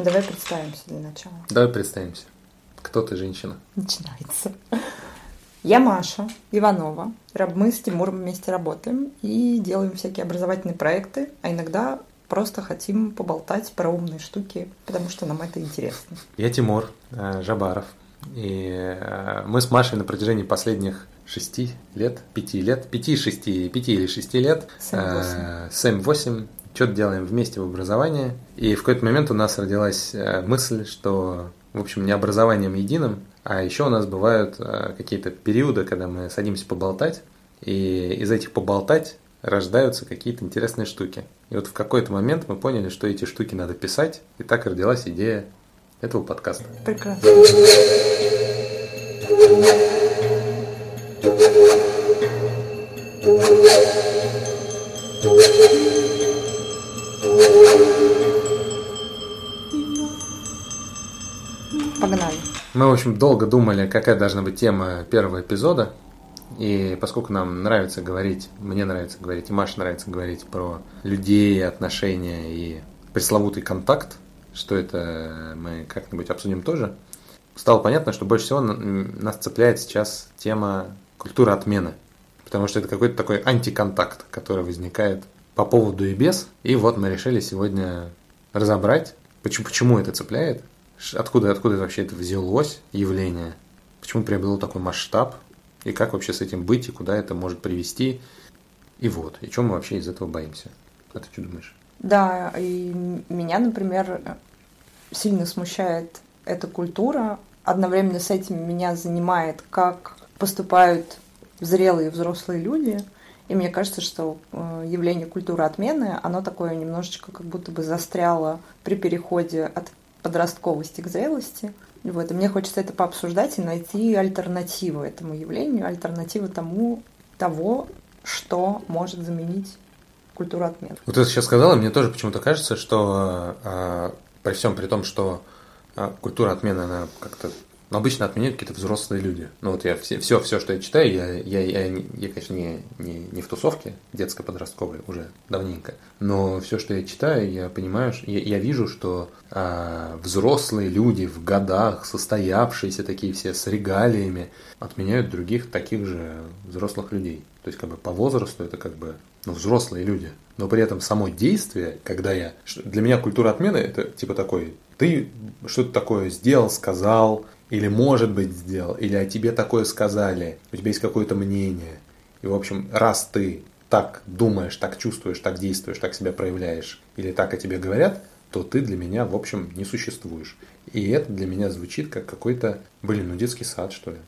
Ну, давай представимся для начала. Давай представимся. Кто ты, женщина? Начинается. Я Маша Иванова. Мы с Тимуром вместе работаем и делаем всякие образовательные проекты, а иногда просто хотим поболтать про умные штуки, потому что нам это интересно. Я Тимур э, Жабаров. И э, мы с Машей на протяжении последних шести лет, пяти лет, пяти, шести, пяти или шести лет, семь-восемь, что-то делаем вместе в образовании. И в какой-то момент у нас родилась э, мысль, что, в общем, не образованием единым, а еще у нас бывают э, какие-то периоды, когда мы садимся поболтать, и из этих поболтать рождаются какие-то интересные штуки. И вот в какой-то момент мы поняли, что эти штуки надо писать, и так родилась идея этого подкаста. Прекрасно. Мы, в общем, долго думали, какая должна быть тема первого эпизода. И поскольку нам нравится говорить, мне нравится говорить, и Маше нравится говорить про людей, отношения и пресловутый контакт, что это мы как-нибудь обсудим тоже, стало понятно, что больше всего нас цепляет сейчас тема культуры отмены. Потому что это какой-то такой антиконтакт, который возникает по поводу и без. И вот мы решили сегодня разобрать, почему, почему это цепляет, откуда, откуда вообще это взялось явление, почему приобрело такой масштаб, и как вообще с этим быть, и куда это может привести. И вот, и чем мы вообще из этого боимся. А ты что думаешь? Да, и меня, например, сильно смущает эта культура. Одновременно с этим меня занимает, как поступают зрелые взрослые люди. И мне кажется, что э, явление культуры отмены, оно такое немножечко как будто бы застряло при переходе от подростковости к зрелости. Вот, и мне хочется это пообсуждать и найти альтернативу этому явлению, альтернативу тому, того, что может заменить культуру отмены. Вот ты сейчас сказала, мне тоже почему-то кажется, что э, при всем при том, что э, культура отмены, она как-то но обычно отменяют какие-то взрослые люди. Ну вот я все, все, все что я читаю, я, я, я, я конечно, не, не, не в тусовке детско-подростковой уже давненько, но все, что я читаю, я понимаю, я, я вижу, что а, взрослые люди в годах, состоявшиеся такие все с регалиями, отменяют других таких же взрослых людей. То есть как бы по возрасту это как бы ну, взрослые люди. Но при этом само действие, когда я... Для меня культура отмены это типа такой, ты что-то такое сделал, сказал, или может быть сделал, или о тебе такое сказали, у тебя есть какое-то мнение. И, в общем, раз ты так думаешь, так чувствуешь, так действуешь, так себя проявляешь, или так о тебе говорят, то ты для меня, в общем, не существуешь. И это для меня звучит как какой-то, блин, ну детский сад, что ли.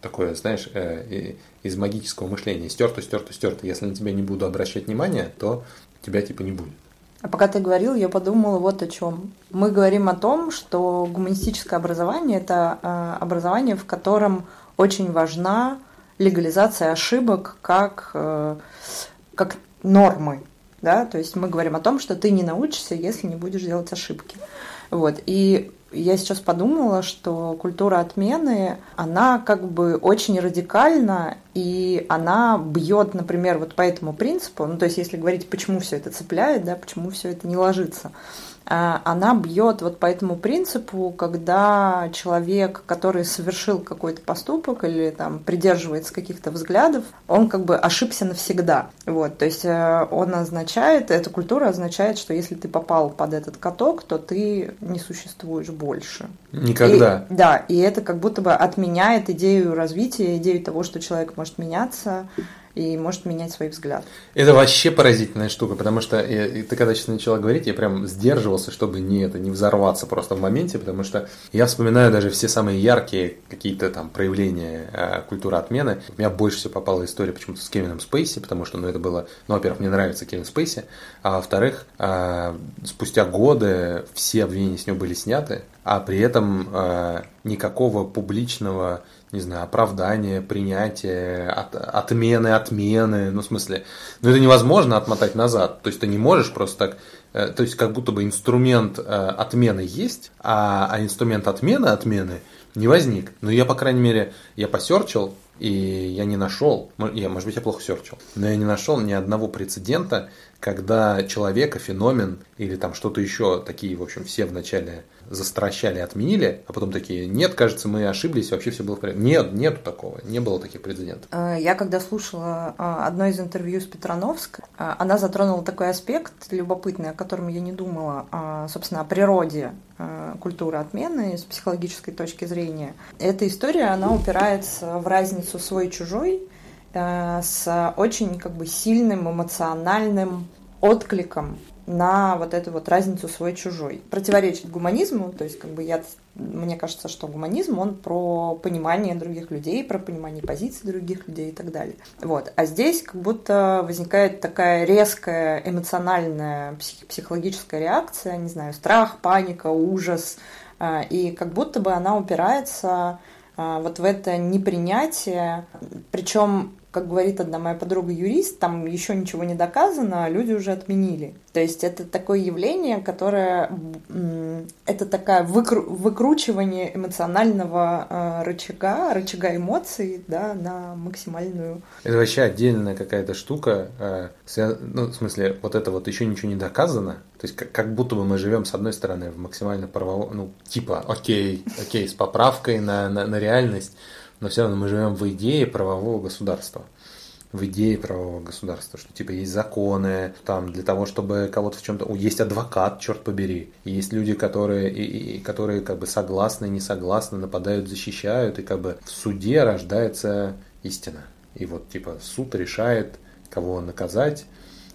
Такое, знаешь, э, из магического мышления. Стерто, стерто, стерто. Если на тебя не буду обращать внимание, то тебя типа не будет. А пока ты говорил, я подумала вот о чем. Мы говорим о том, что гуманистическое образование – это э, образование, в котором очень важна легализация ошибок как, э, как нормы. Да? То есть мы говорим о том, что ты не научишься, если не будешь делать ошибки. Вот. И я сейчас подумала, что культура отмены, она как бы очень радикальна, и она бьет, например, вот по этому принципу, ну то есть если говорить, почему все это цепляет, да, почему все это не ложится, она бьет вот по этому принципу, когда человек, который совершил какой-то поступок или там придерживается каких-то взглядов, он как бы ошибся навсегда. Вот, то есть э, он означает, эта культура означает, что если ты попал под этот каток, то ты не существуешь больше. Никогда. И, да, и это как будто бы отменяет идею развития, идею того, что человек может меняться, и может менять свой взгляд. Это вообще поразительная штука, потому что я, ты когда сейчас начала говорить, я прям сдерживался, чтобы не это не взорваться просто в моменте, потому что я вспоминаю даже все самые яркие какие-то там проявления э, культуры отмены. У меня больше всего попала история почему-то с Кевином Спейси, потому что, ну, это было, ну, во-первых, мне нравится Кевин Спейси, а во-вторых, э, спустя годы все обвинения с него были сняты, а при этом э, никакого публичного не знаю, оправдание, принятие, от, отмены, отмены, ну, в смысле, ну, это невозможно отмотать назад, то есть ты не можешь просто так, э, то есть как будто бы инструмент э, отмены есть, а, а инструмент отмены, отмены не возник. Но я, по крайней мере, я посерчил, И я не нашел, я, может быть, я плохо серчил, но я не нашел ни одного прецедента, когда человека, феномен или там что-то еще, такие, в общем, все вначале застращали, отменили, а потом такие, нет, кажется, мы ошиблись, вообще все было в порядке. Нет, нету такого, не было таких прецедентов. Э, я когда слушала э, одно из интервью с Петрановск, э, она затронула такой аспект любопытный, о котором я не думала, собственно, о природе культуры отмены с психологической точки зрения. Эта история, она упирается в разницу свой-чужой, с очень как бы сильным эмоциональным откликом на вот эту вот разницу свой-чужой. Противоречит гуманизму, то есть как бы я, мне кажется, что гуманизм, он про понимание других людей, про понимание позиций других людей и так далее. Вот. А здесь как будто возникает такая резкая эмоциональная псих, психологическая реакция, не знаю, страх, паника, ужас, а, и как будто бы она упирается а, вот в это непринятие, причем как говорит одна моя подруга юрист, там еще ничего не доказано, а люди уже отменили. То есть это такое явление, которое это такая выкру, выкручивание эмоционального э, рычага, рычага эмоций, да, на максимальную. Это вообще отдельная какая-то штука, э, ну, в смысле, вот это вот еще ничего не доказано, то есть как, как будто бы мы живем с одной стороны в максимально правовом, ну, типа, окей, окей, с поправкой на, на, на реальность, но все равно мы живем в идее правового государства в идее правового государства, что типа есть законы, там для того, чтобы кого-то в чем-то, есть адвокат, черт побери, есть люди, которые, и, и, которые как бы согласны, не согласны, нападают, защищают, и как бы в суде рождается истина. И вот типа суд решает, кого наказать,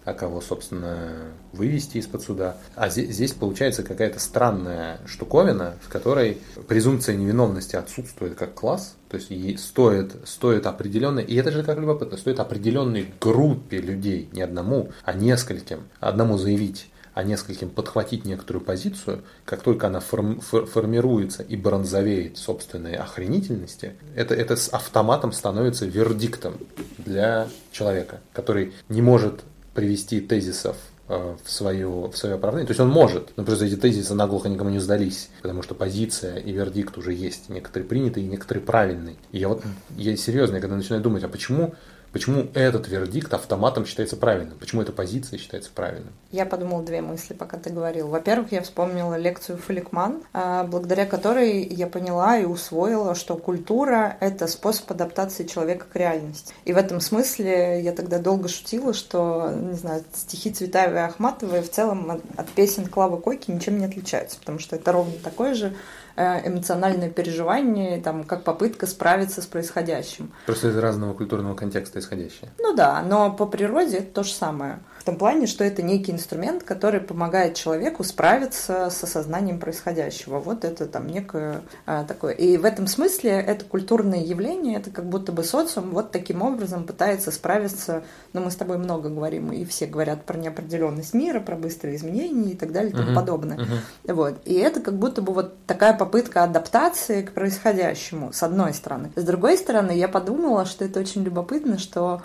а кого, собственно, вывести из-под суда. А здесь, здесь получается какая-то странная штуковина, в которой презумпция невиновности отсутствует как класс, то есть ей стоит, стоит определенной, и это же как любопытно, стоит определенной группе людей, не одному, а нескольким, одному заявить, а нескольким подхватить некоторую позицию, как только она форм, формируется и бронзовеет собственной охренительности, это, это с автоматом становится вердиктом для человека, который не может привести тезисов э, в свое, в свое оправдание. То есть он может, но просто эти тезисы наглухо никому не сдались, потому что позиция и вердикт уже есть. Некоторые принятые, некоторые правильные. И я вот, я серьезно, я когда начинаю думать, а почему Почему этот вердикт автоматом считается правильным? Почему эта позиция считается правильным? Я подумала две мысли, пока ты говорил. Во-первых, я вспомнила лекцию Фаликман, а, благодаря которой я поняла и усвоила, что культура – это способ адаптации человека к реальности. И в этом смысле я тогда долго шутила, что, не знаю, стихи Цветаевой и Ахматовой в целом от песен Клавы Койки ничем не отличаются, потому что это ровно такое же эмоциональное переживание, там, как попытка справиться с происходящим. Просто из разного культурного контекста исходящее. Ну да, но по природе это то же самое том плане, что это некий инструмент, который помогает человеку справиться с осознанием происходящего. Вот это там некое а, такое. И в этом смысле это культурное явление, это как будто бы социум вот таким образом пытается справиться, ну мы с тобой много говорим, и все говорят про неопределенность мира, про быстрые изменения и так далее и тому uh-huh, подобное. Uh-huh. Вот. И это как будто бы вот такая попытка адаптации к происходящему, с одной стороны. С другой стороны, я подумала, что это очень любопытно, что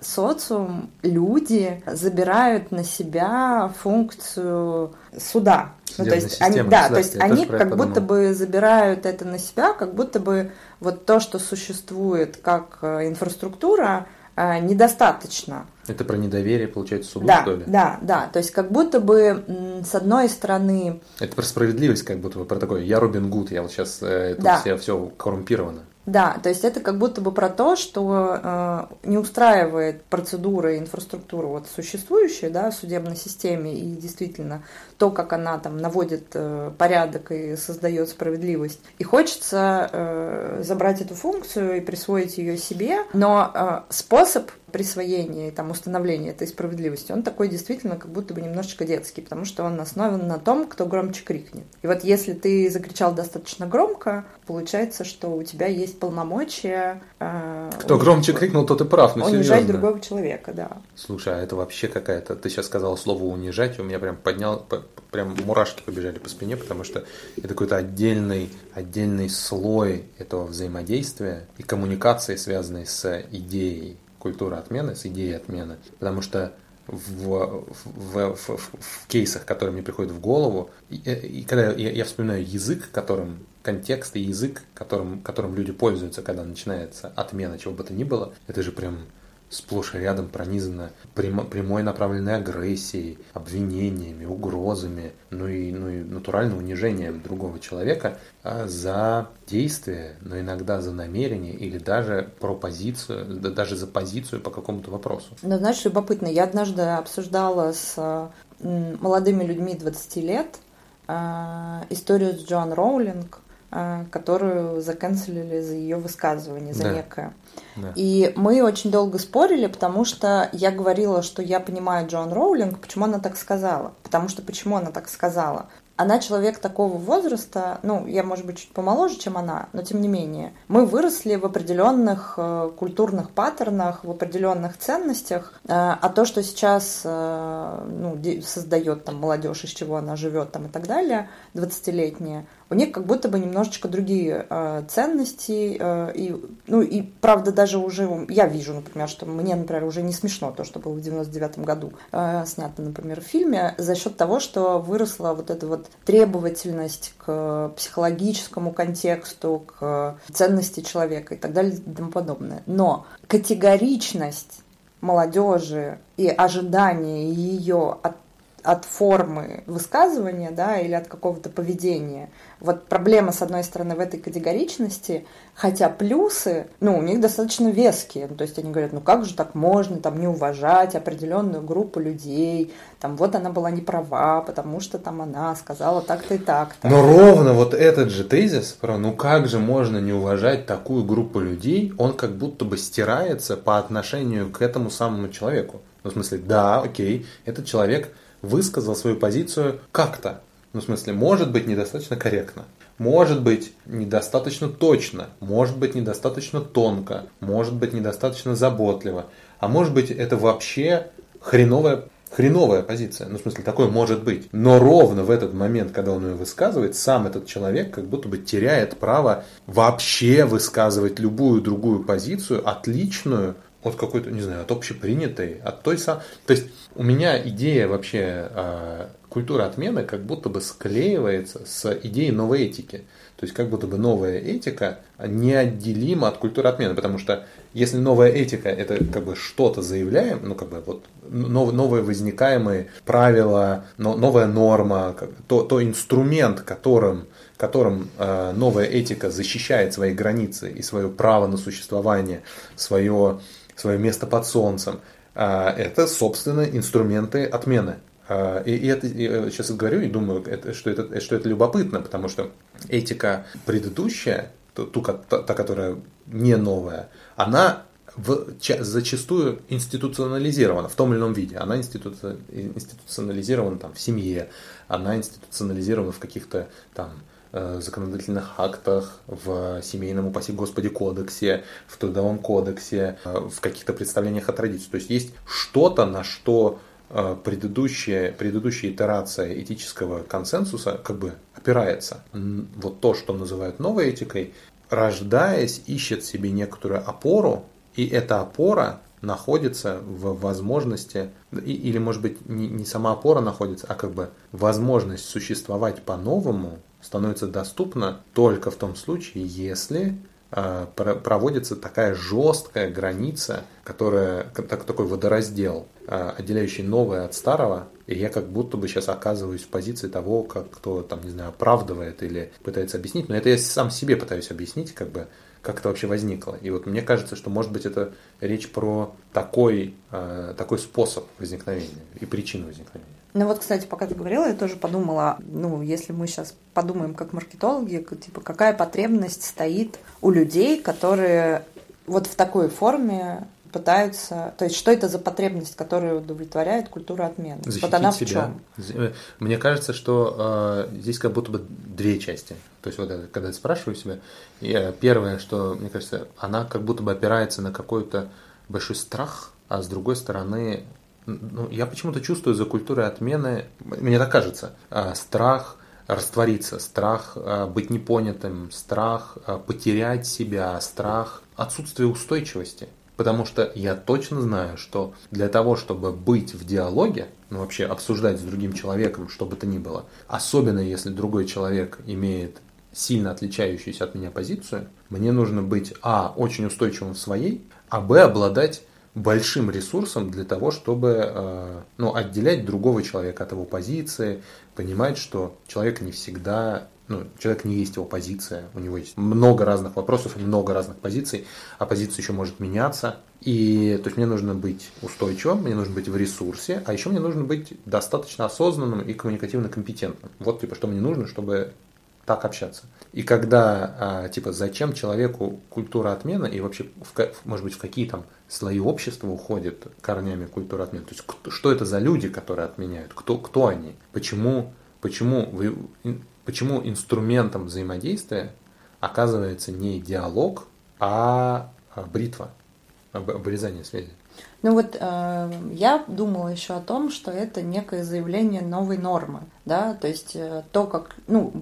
социум, люди забирают на себя функцию суда. Ну, то есть они, да, то есть они как будто бы забирают это на себя, как будто бы вот то, что существует как э, инфраструктура, э, недостаточно. Это про недоверие, получается, суду, да, что ли? Да, да. То есть как будто бы с одной стороны... Это про справедливость, как будто бы про такое. Я Робин Гуд, я вот сейчас это да. все, все коррумпировано. Да, то есть это как будто бы про то, что э, не устраивает процедура и инфраструктура вот существующая да, в судебной системе и действительно то, как она там наводит э, порядок и создает справедливость. И хочется э, забрать эту функцию и присвоить ее себе, но э, способ присвоения и там установления этой справедливости, он такой действительно как будто бы немножечко детский, потому что он основан на том, кто громче крикнет. И вот если ты закричал достаточно громко, получается, что у тебя есть полномочия... Э, кто униж... громче крикнул, тот и прав, ну Унижать серьезно. другого человека, да. Слушай, а это вообще какая-то... Ты сейчас сказала слово «унижать», у меня прям поднял... Прям мурашки побежали по спине, потому что это какой-то отдельный, отдельный слой этого взаимодействия и коммуникации, связанной с идеей культуры отмены, с идеей отмены. Потому что в, в, в, в кейсах, которые мне приходят в голову. И, и когда я, я вспоминаю язык, которым контекст и язык, которым, которым люди пользуются, когда начинается отмена чего бы то ни было, это же прям сплошь и рядом пронизано прямой направленной агрессией, обвинениями, угрозами, ну и, ну и натуральным унижением другого человека а за действие, но иногда за намерение или даже про позицию, даже за позицию по какому-то вопросу. Ну, знаешь, любопытно, я однажды обсуждала с молодыми людьми 20 лет а, историю с Джоан Роулинг, которую заканцелили за ее высказывание, за да. некое. Да. И мы очень долго спорили, потому что я говорила, что я понимаю Джон Роулинг, почему она так сказала. Потому что почему она так сказала? она человек такого возраста, ну, я, может быть, чуть помоложе, чем она, но тем не менее, мы выросли в определенных э, культурных паттернах, в определенных ценностях, э, а то, что сейчас э, ну, создает там молодежь, из чего она живет там и так далее, 20-летняя, у них как будто бы немножечко другие э, ценности. Э, и, ну и правда даже уже я вижу, например, что мне, например, уже не смешно то, что было в 99 году э, снято, например, в фильме, за счет того, что выросла вот эта вот требовательность к психологическому контексту, к ценности человека и так далее и тому подобное. Но категоричность молодежи и ожидание ее от от формы высказывания, да, или от какого-то поведения. Вот проблема, с одной стороны, в этой категоричности, хотя плюсы, ну, у них достаточно веские. Ну, то есть они говорят, ну как же так можно там не уважать определенную группу людей, там вот она была не права, потому что там она сказала так-то и так-то. Но ровно вот этот же тезис про ну как же можно не уважать такую группу людей, он как будто бы стирается по отношению к этому самому человеку. Ну, в смысле, да, окей, этот человек высказал свою позицию как-то. Ну, в смысле, может быть недостаточно корректно, может быть недостаточно точно, может быть недостаточно тонко, может быть недостаточно заботливо, а может быть это вообще хреновая хреновая позиция. Ну, в смысле, такое может быть. Но ровно в этот момент, когда он ее высказывает, сам этот человек как будто бы теряет право вообще высказывать любую другую позицию, отличную от какой-то, не знаю, от общепринятой, от той самой... То есть у меня идея вообще э, культуры отмены как будто бы склеивается с идеей новой этики. То есть как будто бы новая этика неотделима от культуры отмены, потому что если новая этика это как бы что-то заявляем, ну как бы вот нов, новые возникаемые правила, но, новая норма, то, то инструмент, которым которым э, новая этика защищает свои границы и свое право на существование, свое свое место под солнцем. А, это, собственно, инструменты отмены. А, и, это и сейчас говорю и думаю, что, это, что это любопытно, потому что этика предыдущая, ту, та, та, которая не новая, она в, зачастую институционализирована в том или ином виде. Она институ, институционализирована там, в семье, она институционализирована в каких-то там Э, законодательных актах, в семейном, упаси Господи, кодексе, в трудовом кодексе, э, в каких-то представлениях о традиции. То есть есть что-то, на что э, предыдущая, предыдущая итерация этического консенсуса как бы опирается. Вот то, что называют новой этикой, рождаясь, ищет себе некоторую опору, и эта опора находится в возможности, или может быть не, не сама опора находится, а как бы возможность существовать по-новому становится доступна только в том случае, если э, проводится такая жесткая граница, которая так, такой водораздел, э, отделяющий новое от старого, и я как будто бы сейчас оказываюсь в позиции того, как кто там, не знаю, оправдывает или пытается объяснить, но это я сам себе пытаюсь объяснить, как бы, как это вообще возникло. И вот мне кажется, что может быть это речь про такой, э, такой способ возникновения и причину возникновения. Ну вот, кстати, пока ты говорила, я тоже подумала, ну, если мы сейчас подумаем как маркетологи, типа, какая потребность стоит у людей, которые вот в такой форме пытаются, то есть что это за потребность, которая удовлетворяет культура отмены? Защитить вот она в себя. чем? Э, мне кажется, что э, здесь как будто бы две части. То есть вот когда я спрашиваю себя, я, первое, что мне кажется, она как будто бы опирается на какой-то большой страх, а с другой стороны ну, я почему-то чувствую за культурой отмены, мне так кажется, а, страх раствориться, страх а, быть непонятым, страх а, потерять себя, страх отсутствие устойчивости. Потому что я точно знаю, что для того, чтобы быть в диалоге, ну вообще обсуждать с другим человеком, что бы то ни было, особенно если другой человек имеет сильно отличающуюся от меня позицию, мне нужно быть, а, очень устойчивым в своей, а, б, обладать большим ресурсом для того, чтобы э, ну, отделять другого человека от его позиции, понимать, что человек не всегда, ну, человек не есть его позиция, у него есть много разных вопросов и много разных позиций, а позиция еще может меняться. И то есть мне нужно быть устойчивым, мне нужно быть в ресурсе, а еще мне нужно быть достаточно осознанным и коммуникативно компетентным. Вот типа что мне нужно, чтобы так общаться. И когда, а, типа, зачем человеку культура отмены и вообще, может быть, в какие там слои общества уходит корнями культура отмены? То есть, кто, что это за люди, которые отменяют? Кто, кто они? Почему, почему, вы, почему инструментом взаимодействия оказывается не диалог, а, а бритва, обрезание связи? Ну вот э, я думала еще о том, что это некое заявление новой нормы, да, то есть э, то, как, ну,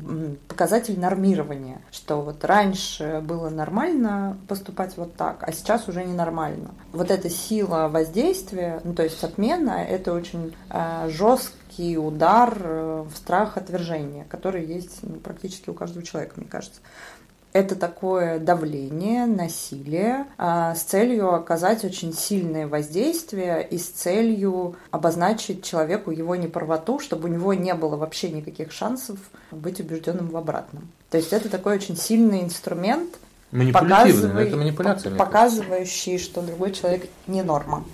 показатель нормирования, что вот раньше было нормально поступать вот так, а сейчас уже ненормально. Вот эта сила воздействия, ну то есть отмена, это очень э, жесткий удар э, в страх отвержения, который есть ну, практически у каждого человека, мне кажется это такое давление, насилие а, с целью оказать очень сильное воздействие и с целью обозначить человеку его неправоту, чтобы у него не было вообще никаких шансов быть убежденным в обратном. То есть это такой очень сильный инструмент, Манипулятивный, это манипуляция. Показывающий, что другой человек не норма.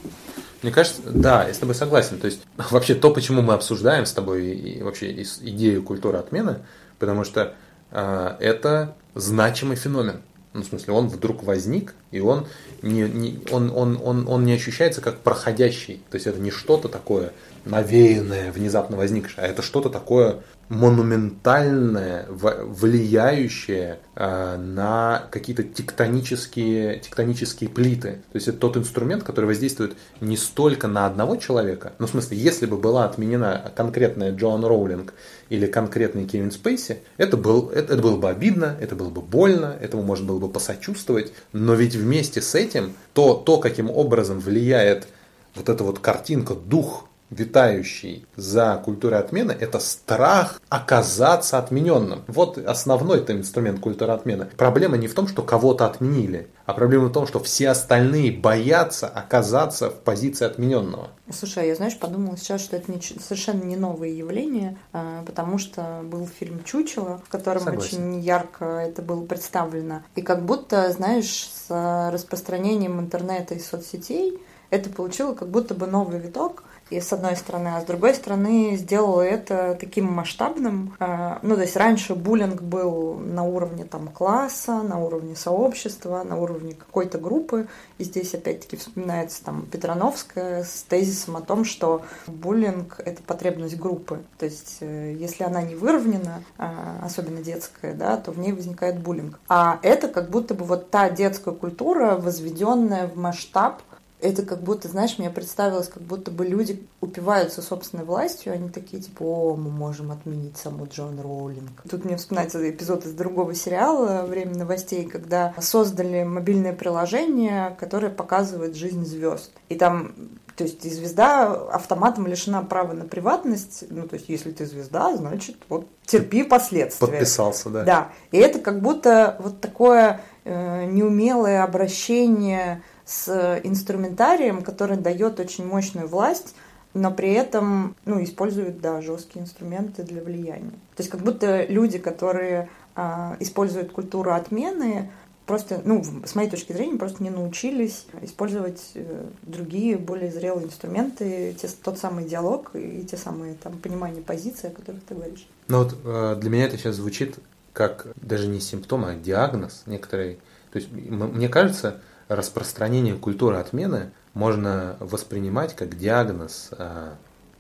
Мне кажется, да, я с тобой согласен. То есть вообще то, почему мы обсуждаем с тобой и вообще идею культуры отмены, потому что это значимый феномен. Ну, в смысле, он вдруг возник, и он не, не, он, он, он, он не ощущается как проходящий. То есть это не что-то такое навеянное, внезапно возникшее, а это что-то такое монументальное, влияющее э, на какие-то тектонические, тектонические плиты. То есть это тот инструмент, который воздействует не столько на одного человека, ну в смысле, если бы была отменена конкретная Джоан Роулинг или конкретный Кевин Спейси, это, был, это, это было бы обидно, это было бы больно, этому можно было бы посочувствовать, но ведь вместе с этим то, то каким образом влияет вот эта вот картинка, дух витающий за культурой отмены, это страх оказаться отмененным. Вот основной это инструмент культуры отмены. Проблема не в том, что кого-то отменили, а проблема в том, что все остальные боятся оказаться в позиции отмененного. Слушай, а я, знаешь, подумала сейчас, что это не, совершенно не новое явление, а, потому что был фильм «Чучело», в котором Согласен. очень ярко это было представлено. И как будто, знаешь, с распространением интернета и соцсетей это получило как будто бы новый виток – и с одной стороны, а с другой стороны сделала это таким масштабным. А, ну, то есть раньше буллинг был на уровне там класса, на уровне сообщества, на уровне какой-то группы. И здесь опять-таки вспоминается там Петрановская с тезисом о том, что буллинг – это потребность группы. То есть э, если она не выровнена, а, особенно детская, да, то в ней возникает буллинг. А это как будто бы вот та детская культура, возведенная в масштаб это как будто, знаешь, мне представилось, как будто бы люди упиваются собственной властью, они такие, типа, о, мы можем отменить саму Джон Роулинг. Тут мне вспоминается эпизод из другого сериала «Время новостей», когда создали мобильное приложение, которое показывает жизнь звезд. И там то есть звезда автоматом лишена права на приватность. Ну, то есть, если ты звезда, значит, вот терпи последствия. Подписался, да. Да. И это как будто вот такое э, неумелое обращение с инструментарием, который дает очень мощную власть, но при этом ну, используют да, жесткие инструменты для влияния. То есть как будто люди, которые а, используют культуру отмены, просто, ну, с моей точки зрения, просто не научились использовать э, другие, более зрелые инструменты, те, тот самый диалог и те самые там понимания позиции, о которых ты говоришь. Ну вот э, для меня это сейчас звучит как даже не симптом, а диагноз некоторый. То есть мне кажется, распространение культуры отмены можно воспринимать как диагноз э,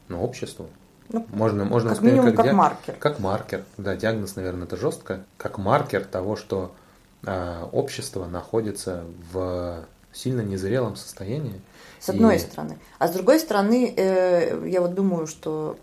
ну, обществу. Ну, можно, можно как минимум как, как диаг... маркер. Как маркер, да, диагноз, наверное, это жестко, как маркер того, что э, общество находится в сильно незрелом состоянии. С одной и... стороны. А с другой стороны, э, я вот думаю, что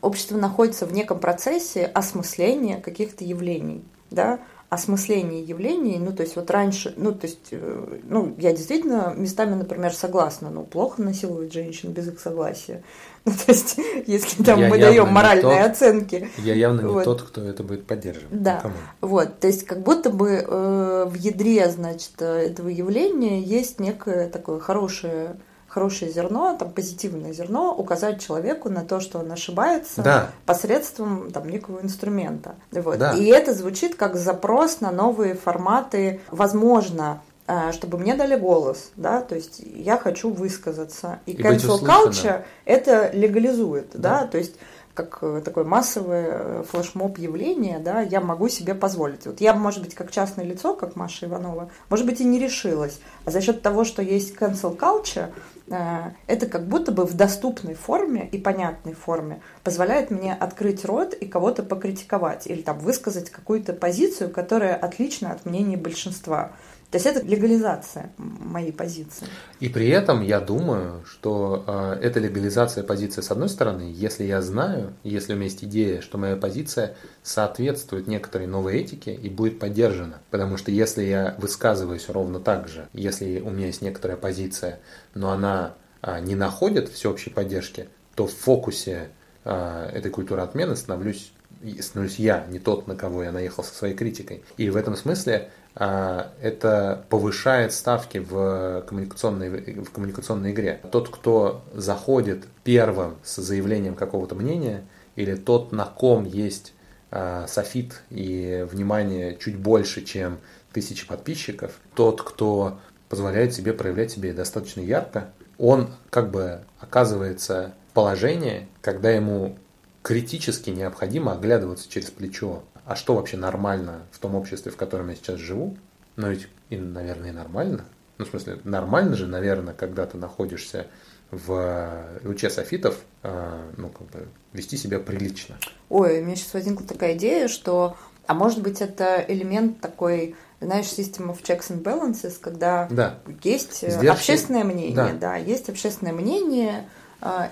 общество находится в неком процессе осмысления каких-то явлений, да, осмыслении явлений, ну, то есть вот раньше, ну, то есть, э, ну, я действительно местами, например, согласна, ну, плохо насиловать женщин без их согласия. Ну, то есть, если там я мы даем моральные тот, оценки. Я явно не вот. тот, кто это будет поддерживать. Да, Никому. вот, то есть, как будто бы э, в ядре, значит, этого явления есть некое такое хорошее хорошее зерно, там позитивное зерно, указать человеку на то, что он ошибается да. посредством там некого инструмента. Вот. Да. И это звучит как запрос на новые форматы, возможно, э, чтобы мне дали голос, да, то есть я хочу высказаться. И, и cancel culture это легализует, да, да то есть как э, такое массовое э, флешмоб явление, да, я могу себе позволить. Вот я, может быть, как частное лицо, как Маша Иванова, может быть, и не решилась. А за счет того, что есть cancel culture, это как будто бы в доступной форме и понятной форме позволяет мне открыть рот и кого-то покритиковать или там высказать какую-то позицию, которая отлична от мнения большинства. То есть это легализация моей позиции. И при этом я думаю, что э, эта легализация позиции, с одной стороны, если я знаю, если у меня есть идея, что моя позиция соответствует некоторой новой этике и будет поддержана. Потому что если я высказываюсь ровно так же, если у меня есть некоторая позиция, но она э, не находит всеобщей поддержки, то в фокусе э, этой культуры отмены становлюсь становлюсь я, не тот, на кого я наехал со своей критикой. И в этом смысле это повышает ставки в коммуникационной, в коммуникационной игре. Тот, кто заходит первым с заявлением какого-то мнения, или тот, на ком есть а, софит и внимание чуть больше, чем тысячи подписчиков, тот, кто позволяет себе проявлять себя достаточно ярко, он как бы оказывается в положении, когда ему критически необходимо оглядываться через плечо а что вообще нормально в том обществе, в котором я сейчас живу? Но ведь, и, наверное, и нормально. Ну, в смысле, нормально же, наверное, когда ты находишься в луче софитов, э, ну, как бы, вести себя прилично. Ой, у меня сейчас возникла такая идея, что, а может быть, это элемент такой знаешь, система of checks and balances, когда да. есть Сдержки. общественное мнение, да. да, есть общественное мнение,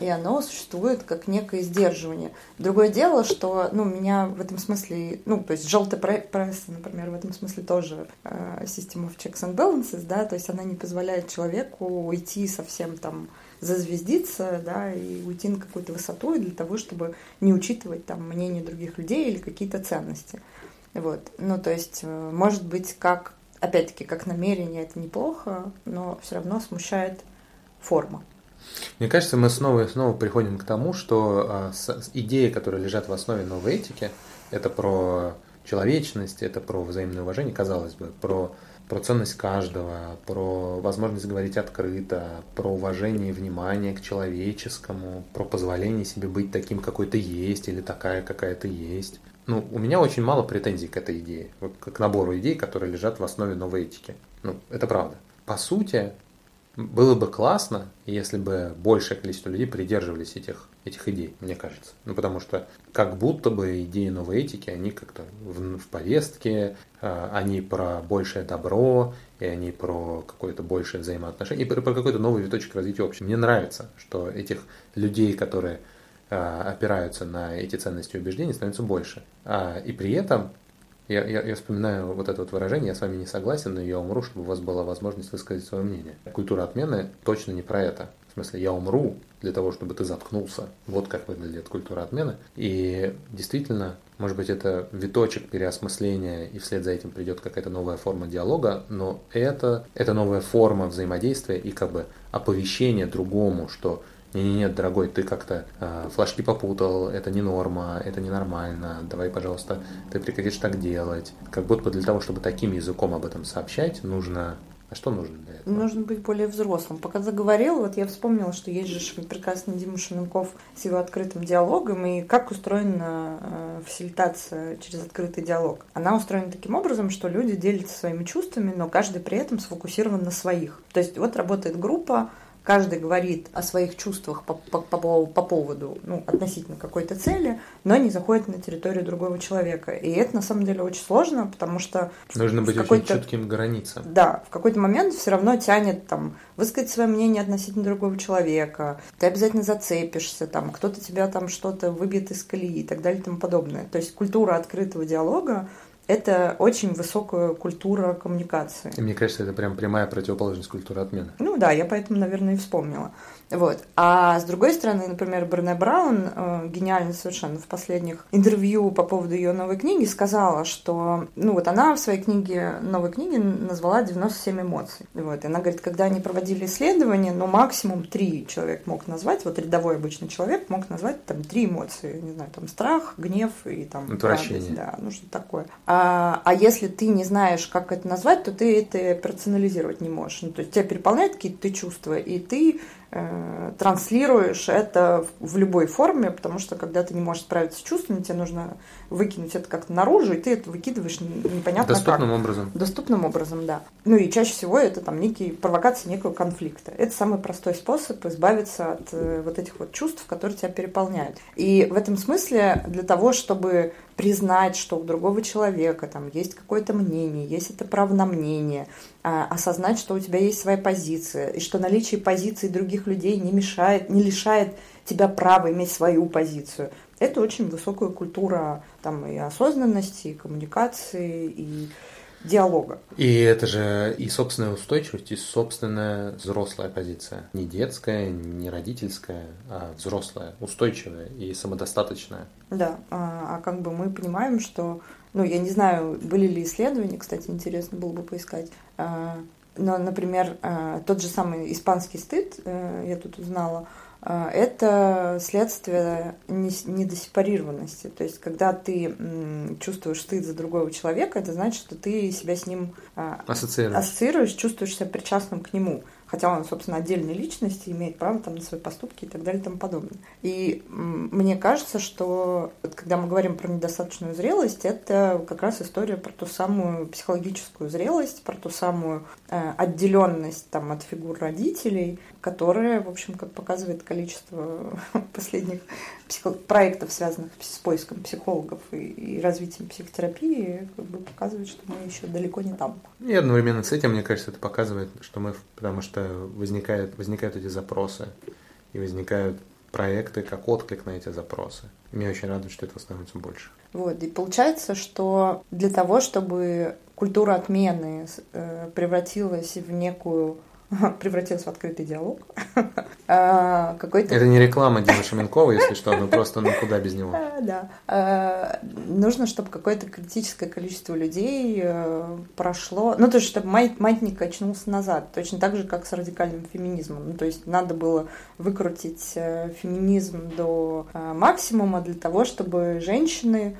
и оно существует как некое сдерживание. Другое дело, что ну, меня в этом смысле, ну, то есть желтая пресса, например, в этом смысле тоже э, система of checks and balances, да, то есть она не позволяет человеку уйти совсем там зазвездиться, да, и уйти на какую-то высоту для того, чтобы не учитывать там мнение других людей или какие-то ценности. Вот. Ну, то есть, э, может быть, как, опять-таки, как намерение это неплохо, но все равно смущает форма. Мне кажется, мы снова и снова приходим к тому, что а, идеи, которые лежат в основе новой этики, это про человечность, это про взаимное уважение, казалось бы, про, про ценность каждого, про возможность говорить открыто, про уважение и внимание к человеческому, про позволение себе быть таким, какой ты есть, или такая, какая ты есть. Ну, у меня очень мало претензий к этой идее, к набору идей, которые лежат в основе новой этики. Ну, это правда. По сути, было бы классно, если бы большее количество людей придерживались этих, этих идей, мне кажется. Ну, потому что как будто бы идеи новой этики, они как-то в, в повестке, э, они про большее добро, и они про какое-то большее взаимоотношение, и про, про какой-то новый виточек развития общества. Мне нравится, что этих людей, которые э, опираются на эти ценности и убеждения, становится больше. А, и при этом я, я, я вспоминаю вот это вот выражение, я с вами не согласен, но я умру, чтобы у вас была возможность высказать свое мнение. Культура отмены точно не про это. В смысле, я умру для того, чтобы ты заткнулся. Вот как выглядит культура отмены. И действительно, может быть, это виточек переосмысления, и вслед за этим придет какая-то новая форма диалога, но это, это новая форма взаимодействия и как бы оповещение другому, что не-не-не, дорогой, ты как-то э, флажки попутал, это не норма, это ненормально, давай, пожалуйста, ты прекратишь так делать. Как будто для того, чтобы таким языком об этом сообщать, нужно а что нужно для этого? Нужно быть более взрослым. Пока заговорил, вот я вспомнила, что есть же прекрасный Дима Шуменков с его открытым диалогом, и как устроена э, фасилитация через открытый диалог. Она устроена таким образом, что люди делятся своими чувствами, но каждый при этом сфокусирован на своих. То есть вот работает группа, каждый говорит о своих чувствах по, по, по, по поводу, ну, относительно какой-то цели, но не заходит на территорию другого человека. И это на самом деле очень сложно, потому что... Нужно быть очень чутким границам. Да, в какой-то момент все равно тянет там высказать свое мнение относительно другого человека. Ты обязательно зацепишься, там кто-то тебя там что-то выбьет из колеи и так далее и тому подобное. То есть культура открытого диалога это очень высокая культура коммуникации. И мне кажется, это прям прямая противоположность культуры отмены. Ну да, я поэтому, наверное, и вспомнила. Вот. А с другой стороны, например, Брене Браун, э, гениально совершенно в последних интервью по поводу ее новой книги, сказала, что, ну вот она в своей книге, новой книге назвала 97 эмоций. Вот. И она говорит, когда они проводили исследования, ну максимум три человек мог назвать, вот рядовой обычный человек мог назвать там три эмоции, не знаю, там страх, гнев и там Отвращение. радость, да, ну что такое. А, а если ты не знаешь, как это назвать, то ты это персонализировать не можешь. Ну, то есть тебя переполняют какие-то чувства, и ты транслируешь это в любой форме, потому что когда ты не можешь справиться с чувствами, тебе нужно выкинуть это как-то наружу, и ты это выкидываешь непонятно Доступным как. образом. Доступным образом, да. Ну и чаще всего это там некие провокации некого конфликта. Это самый простой способ избавиться от э, вот этих вот чувств, которые тебя переполняют. И в этом смысле для того, чтобы признать, что у другого человека там есть какое-то мнение, есть это право на мнение, а, осознать, что у тебя есть своя позиция, и что наличие позиции других людей не мешает, не лишает тебя права иметь свою позицию. Это очень высокая культура там, и осознанности, и коммуникации, и диалога. И это же и собственная устойчивость, и собственная взрослая позиция. Не детская, не родительская, а взрослая, устойчивая и самодостаточная. Да, а, а как бы мы понимаем, что, ну, я не знаю, были ли исследования, кстати, интересно было бы поискать, а, но, например, а, тот же самый испанский стыд, э, я тут узнала, это следствие недосепарированности. То есть, когда ты чувствуешь стыд за другого человека, это значит, что ты себя с ним а, ассоциируешь, ассоциируешь чувствуешь себя причастным к нему хотя он, собственно, отдельной личности, имеет право там на свои поступки и так далее и тому подобное. И мне кажется, что когда мы говорим про недостаточную зрелость, это как раз история про ту самую психологическую зрелость, про ту самую э, отделенность там от фигур родителей, которая, в общем, как показывает количество последних психо- проектов, связанных с поиском психологов и, и развитием психотерапии, как бы показывает, что мы еще далеко не там. И одновременно с этим, мне кажется, это показывает, что мы, потому что возникают, возникают эти запросы, и возникают проекты как отклик на эти запросы. И меня очень радует, что этого становится больше. Вот, и получается, что для того, чтобы культура отмены э, превратилась в некую превратилась в открытый диалог. А, какой-то... Это не реклама Димы Шаменкова, если что, но просто ну куда без него. Да. А, нужно, чтобы какое-то критическое количество людей э, прошло, ну то есть, чтобы маятник очнулся назад, точно так же, как с радикальным феминизмом. Ну, то есть надо было выкрутить э, феминизм до э, максимума для того, чтобы женщины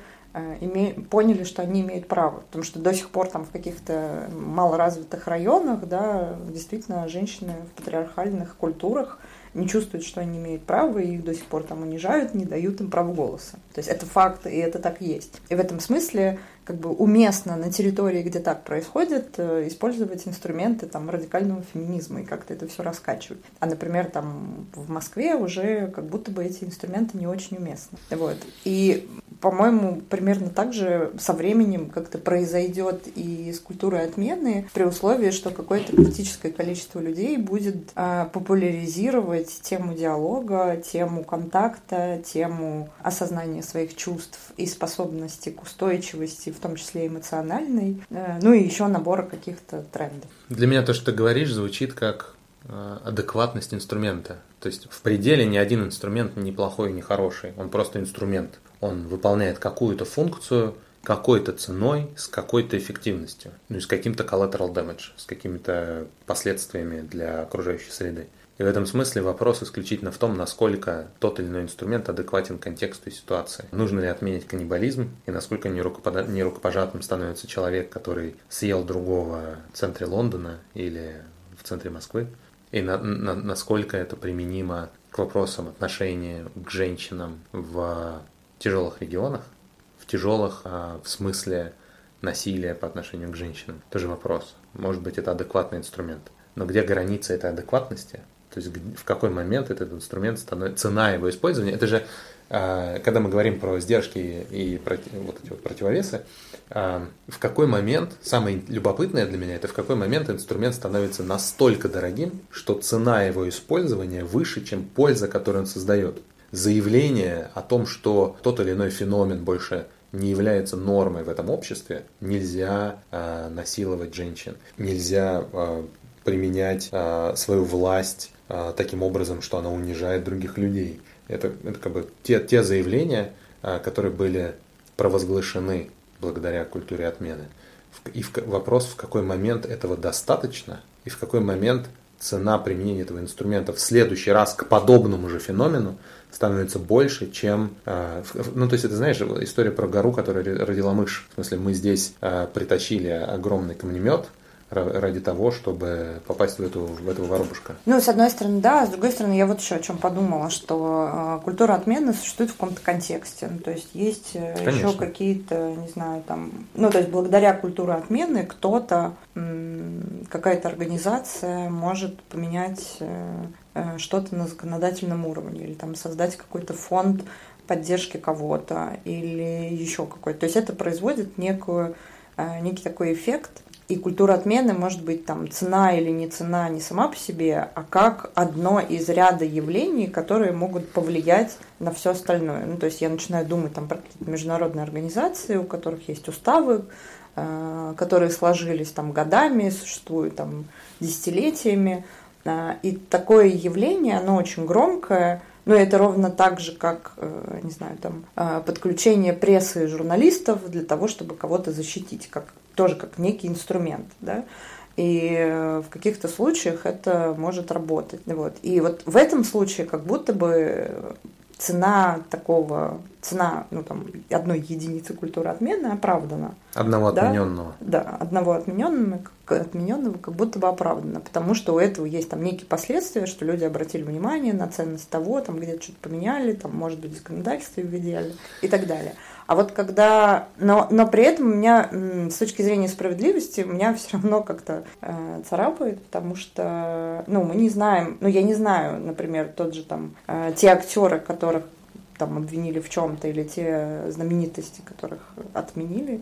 име... поняли, что они имеют право. Потому что до сих пор там в каких-то малоразвитых районах, да, действительно, женщины в патриархальных культурах не чувствуют, что они имеют право, и их до сих пор там унижают, не дают им права голоса. То есть это факт, и это так есть. И в этом смысле как бы уместно на территории, где так происходит, э, использовать инструменты там радикального феминизма и как-то это все раскачивать. А, например, там в Москве уже как будто бы эти инструменты не очень уместны. Вот. И по-моему, примерно так же со временем как-то произойдет и с культурой отмены, при условии, что какое-то критическое количество людей будет э, популяризировать тему диалога, тему контакта, тему осознания своих чувств и способности к устойчивости, в том числе эмоциональной, э, ну и еще набора каких-то трендов. Для меня то, что ты говоришь, звучит как э, адекватность инструмента. То есть в пределе ни один инструмент не плохой не хороший, он просто инструмент он выполняет какую-то функцию какой-то ценой, с какой-то эффективностью, ну и с каким-то collateral damage, с какими-то последствиями для окружающей среды. И в этом смысле вопрос исключительно в том, насколько тот или иной инструмент адекватен контексту и ситуации. Нужно ли отменить каннибализм, и насколько нерукопожатным становится человек, который съел другого в центре Лондона или в центре Москвы, и на, на, насколько это применимо к вопросам отношения к женщинам в тяжелых регионах, в тяжелых а, в смысле насилия по отношению к женщинам. Тоже вопрос. Может быть, это адекватный инструмент. Но где граница этой адекватности? То есть в какой момент этот инструмент становится, цена его использования, это же, а, когда мы говорим про сдержки и проти, вот эти вот противовесы, а, в какой момент, самое любопытное для меня, это в какой момент инструмент становится настолько дорогим, что цена его использования выше, чем польза, которую он создает. Заявление о том, что тот или иной феномен больше не является нормой в этом обществе, нельзя э, насиловать женщин, нельзя э, применять э, свою власть таким образом, что она унижает других людей. Это, это как бы те, те заявления, э, которые были провозглашены благодаря культуре отмены. И в, вопрос, в какой момент этого достаточно, и в какой момент цена применения этого инструмента в следующий раз к подобному же феномену становится больше, чем... Э, ну, то есть, это, знаешь, история про гору, которая родила мышь. В смысле, мы здесь притащили огромный камнемет, ради того, чтобы попасть в эту, в эту воробушка. Ну, с одной стороны, да, а с другой стороны, я вот еще о чем подумала, что э, культура отмены существует в каком-то контексте. Ну, то есть есть э, Конечно. еще какие-то, не знаю, там, ну, то есть благодаря культуре отмены кто-то, какая-то организация может поменять э, что-то на законодательном уровне или там создать какой-то фонд поддержки кого-то или еще какой-то. То есть это производит некую, некий такой эффект, и культура отмены может быть там цена или не цена не сама по себе, а как одно из ряда явлений, которые могут повлиять на все остальное. Ну, то есть я начинаю думать там про какие-то международные организации, у которых есть уставы, э, которые сложились там годами, существуют там десятилетиями. Э, и такое явление, оно очень громкое, но это ровно так же, как, э, не знаю, там, подключение прессы и журналистов для того, чтобы кого-то защитить, как тоже как некий инструмент, да, и э, в каких-то случаях это может работать. Вот. И вот в этом случае как будто бы цена такого, цена ну, там, одной единицы культуры отмены оправдана. Одного да? отмененного. Да, одного отмененного, отмененного как будто бы оправдано, потому что у этого есть там некие последствия, что люди обратили внимание на ценность того, там где-то что-то поменяли, там, может быть, законодательство ввели и так далее. А вот когда... Но, но при этом у меня, с точки зрения справедливости, меня все равно как-то э, царапает, потому что, ну, мы не знаем, ну, я не знаю, например, тот же там, э, те актеры, которых там обвинили в чем-то, или те знаменитости, которых отменили,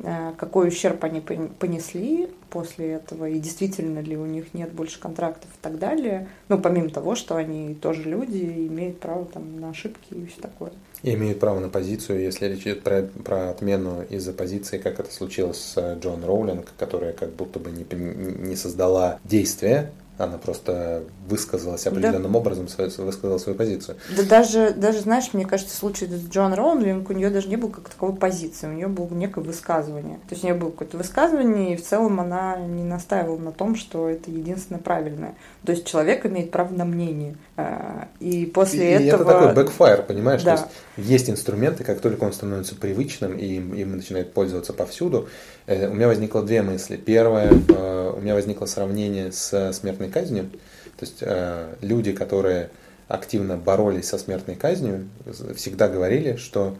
какой ущерб они понесли после этого, и действительно ли у них нет больше контрактов и так далее. Ну, помимо того, что они тоже люди имеют право там, на ошибки и все такое. И имеют право на позицию, если речь идет про, про отмену из-за позиции, как это случилось с Джон Роулинг, которая как будто бы не, не создала действия, она просто высказалась определенным да. образом, высказала свою позицию. Да даже, даже, знаешь, мне кажется, в случае с Джон Роулинг у нее даже не было как таковой позиции, у нее было некое высказывание. То есть у нее было какое-то высказывание, и в целом она не настаивала на том, что это единственное правильное. То есть человек имеет право на мнение. А, и после и этого... И это такой бэкфайр, понимаешь? Да. То есть есть инструменты, как только он становится привычным, и им, им начинает пользоваться повсюду. Э, у меня возникло две мысли. Первое, э, у меня возникло сравнение с смертной казнью. То есть э, люди, которые активно боролись со смертной казнью, всегда говорили, что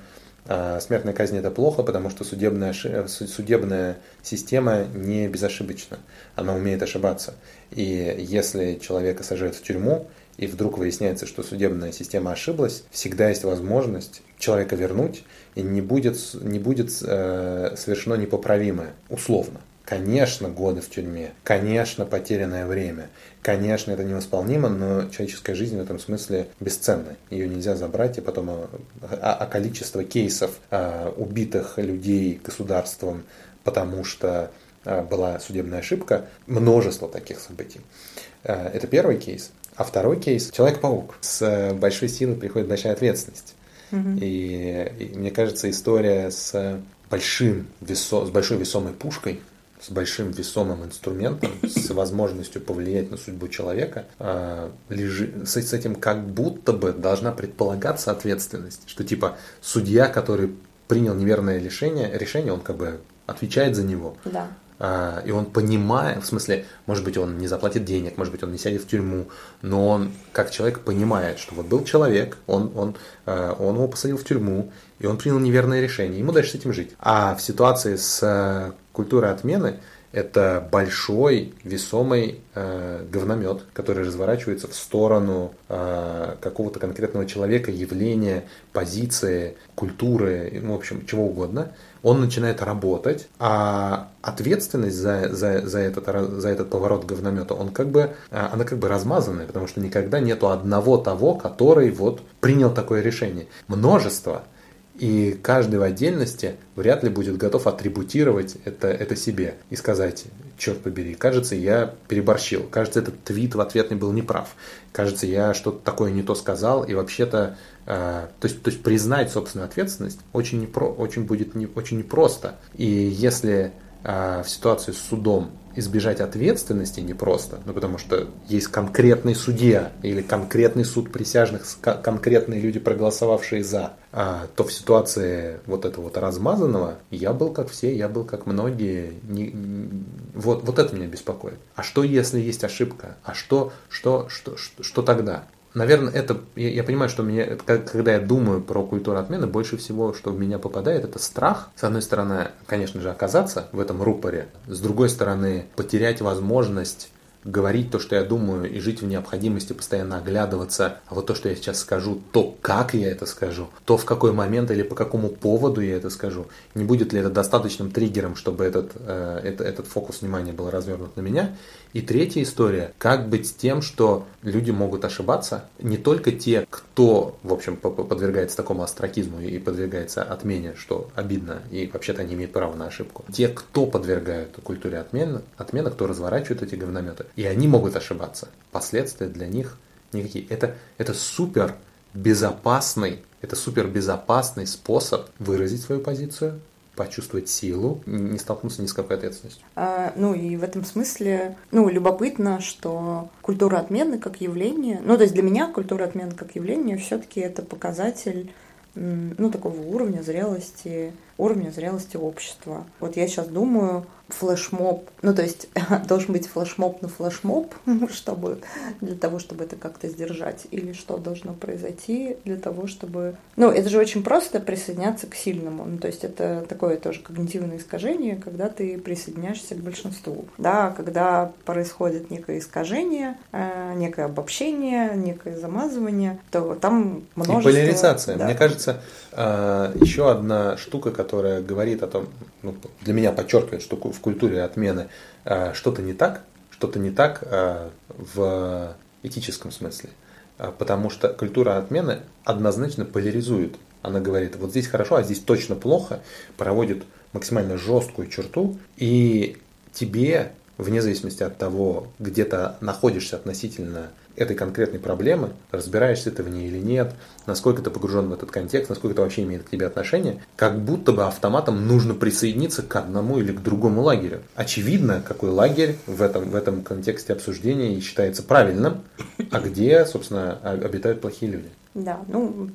смертная казнь это плохо, потому что судебная, судебная система не безошибочна, она умеет ошибаться. И если человека сажают в тюрьму, и вдруг выясняется, что судебная система ошиблась, всегда есть возможность человека вернуть, и не будет, не будет э, совершено непоправимое, условно. Конечно, годы в тюрьме, конечно, потерянное время, конечно, это невосполнимо, но человеческая жизнь в этом смысле бесценна. Ее нельзя забрать, и потом а, а, а количество кейсов а, убитых людей государством, потому что а, была судебная ошибка, множество таких событий. А, это первый кейс. А второй кейс – Человек-паук. С большой силой приходит большая ответственность. Mm-hmm. И, и мне кажется, история с большим весо, с большой весомой пушкой, с большим весомым инструментом, с возможностью повлиять на судьбу человека, э, лежи, с, с этим как будто бы должна предполагаться ответственность, что типа судья, который принял неверное решение, решение, он как бы отвечает за него. Да. А, и он понимает, в смысле, может быть, он не заплатит денег, может быть, он не сядет в тюрьму, но он, как человек, понимает, что вот был человек, он, он, а, он его посадил в тюрьму, и он принял неверное решение, ему дальше с этим жить. А в ситуации с э, культурой отмены это большой весомый э, говномет, который разворачивается в сторону э, какого-то конкретного человека, явления, позиции, культуры, ну, в общем, чего угодно – он начинает работать, а ответственность за, за, за, этот, за этот поворот говномета, он как бы, а, она как бы размазанная, потому что никогда нету одного того, который вот принял такое решение. Множество. И каждый в отдельности вряд ли будет готов атрибутировать это, это себе и сказать, черт побери, кажется, я переборщил, кажется, этот твит в ответный был неправ, кажется, я что-то такое не то сказал, и вообще-то, э, то, есть, то есть признать собственную ответственность очень, непро, очень будет не, очень непросто. И если э, в ситуации с судом избежать ответственности непросто, ну потому что есть конкретный судья или конкретный суд присяжных, конкретные люди, проголосовавшие за, а, то в ситуации вот этого вот размазанного я был как все, я был как многие. Не, не, вот, вот это меня беспокоит. А что если есть ошибка? А что, что, что, что, что тогда? Наверное, это, я, я понимаю, что меня, когда я думаю про культуру отмены, больше всего, что в меня попадает, это страх. С одной стороны, конечно же, оказаться в этом рупоре. С другой стороны, потерять возможность говорить то, что я думаю, и жить в необходимости постоянно оглядываться, а вот то, что я сейчас скажу, то, как я это скажу, то, в какой момент или по какому поводу я это скажу, не будет ли это достаточным триггером, чтобы этот, э, это, этот фокус внимания был развернут на меня. И третья история, как быть с тем, что люди могут ошибаться, не только те, кто, в общем, подвергается такому астракизму и подвергается отмене, что обидно, и вообще-то они имеют право на ошибку. Те, кто подвергают культуре отмены, отмена, кто разворачивает эти говнометы, и они могут ошибаться. Последствия для них никакие. Это, это супер безопасный, это супер безопасный способ выразить свою позицию, почувствовать силу, не столкнуться ни с какой ответственностью. А, ну и в этом смысле, ну, любопытно, что культура отмены как явление, ну, то есть для меня культура отмены как явление все-таки это показатель ну, такого уровня зрелости, уровня зрелости общества. Вот я сейчас думаю, флешмоб, ну то есть должен быть флешмоб на флешмоб, чтобы для того, чтобы это как-то сдержать, или что должно произойти для того, чтобы, ну это же очень просто присоединяться к сильному, ну то есть это такое тоже когнитивное искажение, когда ты присоединяешься к большинству, да, когда происходит некое искажение, э, некое обобщение, некое замазывание, то там множество. И поляризация. Да. Мне кажется, э, еще одна штука, которая говорит о том, ну, для меня подчеркивает, что в культуре отмены э, что-то не так, что-то не так э, в этическом смысле. Э, потому что культура отмены однозначно поляризует. Она говорит, вот здесь хорошо, а здесь точно плохо, проводит максимально жесткую черту, и тебе, вне зависимости от того, где ты находишься относительно этой конкретной проблемы, разбираешься ты в ней или нет, насколько ты погружен в этот контекст, насколько это вообще имеет к тебе отношение, как будто бы автоматом нужно присоединиться к одному или к другому лагерю. Очевидно, какой лагерь в этом, в этом контексте обсуждения считается правильным, а где, собственно, обитают плохие люди. Да, ну,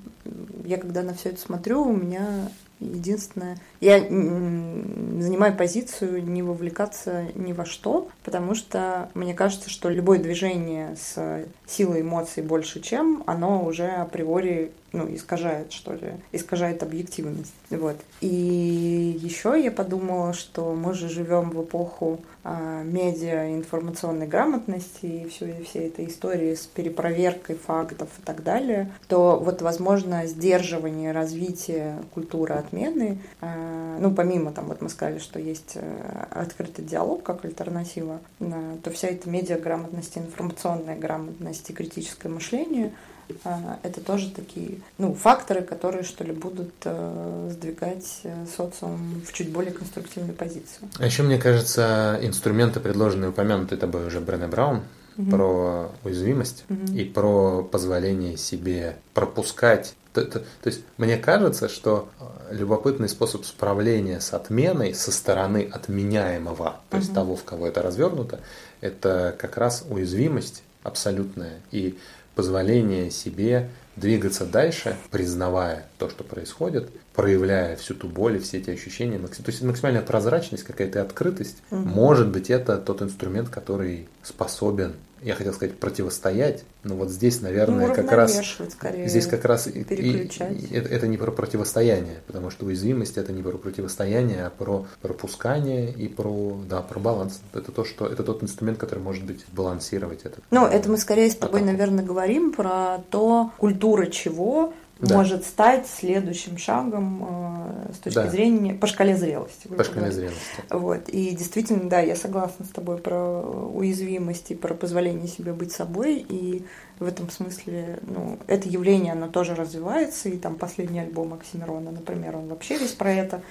я когда на все это смотрю, у меня Единственное, я занимаю позицию не вовлекаться ни во что, потому что мне кажется, что любое движение с силой эмоций больше, чем, оно уже априори ну, искажает, что ли, искажает объективность. Вот. И еще я подумала, что мы же живем в эпоху а, медиа информационной грамотности и все, все этой истории с перепроверкой фактов и так далее, то вот, возможно, сдерживание развития культуры отмены, а, ну, помимо там, вот мы сказали, что есть э, открытый диалог как альтернатива, то вся эта медиаграмотность, информационная грамотность и критическое мышление – а, это тоже такие ну, факторы, которые, что ли, будут э, сдвигать э, социум в чуть более конструктивную позицию. А еще, мне кажется, инструменты, предложенные упомянутые тобой уже Брене Браун, угу. про уязвимость угу. и про позволение себе пропускать. То, то, то есть мне кажется, что э, любопытный способ справления с отменой со стороны отменяемого, то есть того, в кого это развернуто, это как раз уязвимость абсолютная. И позволение себе двигаться дальше, признавая то, что происходит, проявляя всю ту боль и все эти ощущения. То есть максимальная прозрачность, какая-то открытость. Угу. Может быть, это тот инструмент, который способен я хотел сказать противостоять, но вот здесь, наверное, ну, как раз скорее, здесь как раз и, и, это, это не про противостояние, потому что уязвимость это не про противостояние, а про пропускание и про да про баланс. Это то, что это тот инструмент, который может быть балансировать это. Ну, это мы скорее с тобой, атаку. наверное, говорим про то, культура чего да. может стать следующим шагом э, с точки да. зрения по шкале зрелости. По шкале зрелости. Вот. И действительно, да, я согласна с тобой про уязвимость и про позволение себе быть собой. И в этом смысле, ну, это явление, оно тоже развивается. И там последний альбом Оксимирона, например, он вообще весь про это.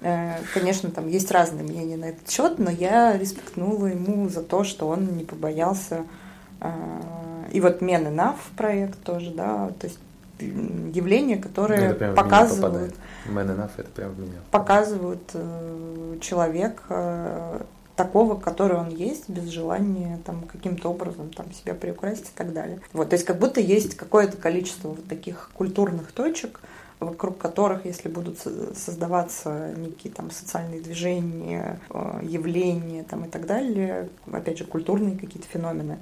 Э, конечно, там есть разные мнения на этот счет, но я респектнула ему за то, что он не побоялся э, и вот Men Enough проект тоже, да, то есть явления, которые показывают, Man это прям в меня. показывают э, человека э, такого, который он есть, без желания там каким-то образом там себя приукрасить и так далее. Вот, то есть как будто есть какое-то количество вот таких культурных точек, вокруг которых, если будут создаваться некие там социальные движения, э, явления там и так далее, опять же культурные какие-то феномены,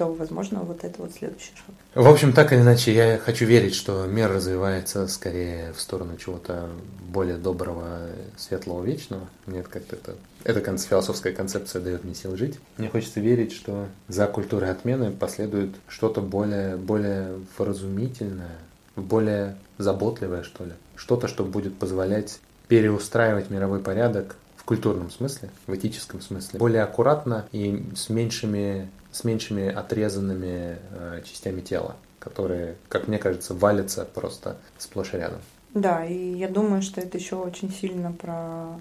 то, возможно, вот это вот следующий шаг. В общем, так или иначе, я хочу верить, что мир развивается скорее в сторону чего-то более доброго, светлого, вечного. Нет, как-то это... Эта философская концепция дает мне силы жить. Мне хочется верить, что за культурой отмены последует что-то более, более вразумительное, более заботливое, что ли. Что-то, что будет позволять переустраивать мировой порядок культурном смысле, в этическом смысле, более аккуратно и с меньшими с меньшими отрезанными э, частями тела, которые, как мне кажется, валятся просто сплошь и рядом. Да, и я думаю, что это еще очень сильно про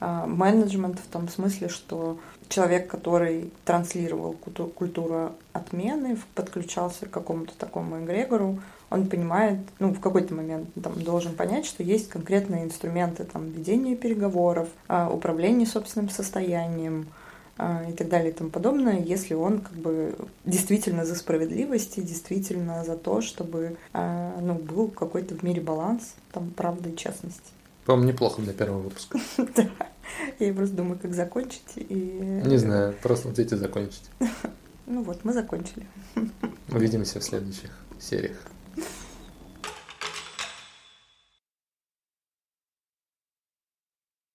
э, менеджмент в том смысле, что человек, который транслировал культуру, отмены, подключался к какому-то такому эгрегору, он понимает, ну, в какой-то момент там, должен понять, что есть конкретные инструменты там, ведения переговоров, э, управления собственным состоянием, а, и так далее и тому подобное, если он как бы действительно за справедливость и действительно за то, чтобы а, ну, был какой-то в мире баланс, там, правда и честность. По-моему, неплохо для первого выпуска. Да. Я просто думаю, как закончить. И... Не знаю, просто вот эти закончить. Ну вот, мы закончили. Увидимся в следующих сериях.